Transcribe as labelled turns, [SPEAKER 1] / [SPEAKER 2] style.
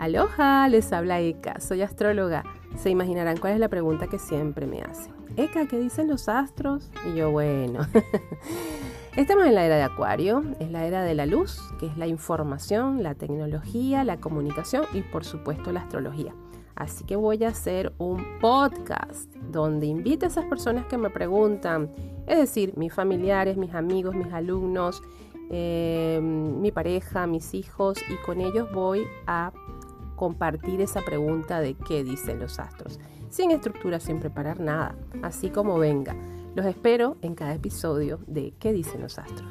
[SPEAKER 1] Aloha, les habla Eka, soy astróloga. Se imaginarán cuál es la pregunta que siempre me hacen. Eka, ¿qué dicen los astros? Y yo, bueno. Estamos en la era de Acuario, es la era de la luz, que es la información, la tecnología, la comunicación y por supuesto la astrología. Así que voy a hacer un podcast donde invite a esas personas que me preguntan, es decir, mis familiares, mis amigos, mis alumnos, eh, mi pareja, mis hijos, y con ellos voy a compartir esa pregunta de qué dicen los astros, sin estructura, sin preparar nada, así como venga. Los espero en cada episodio de ¿Qué dicen los astros?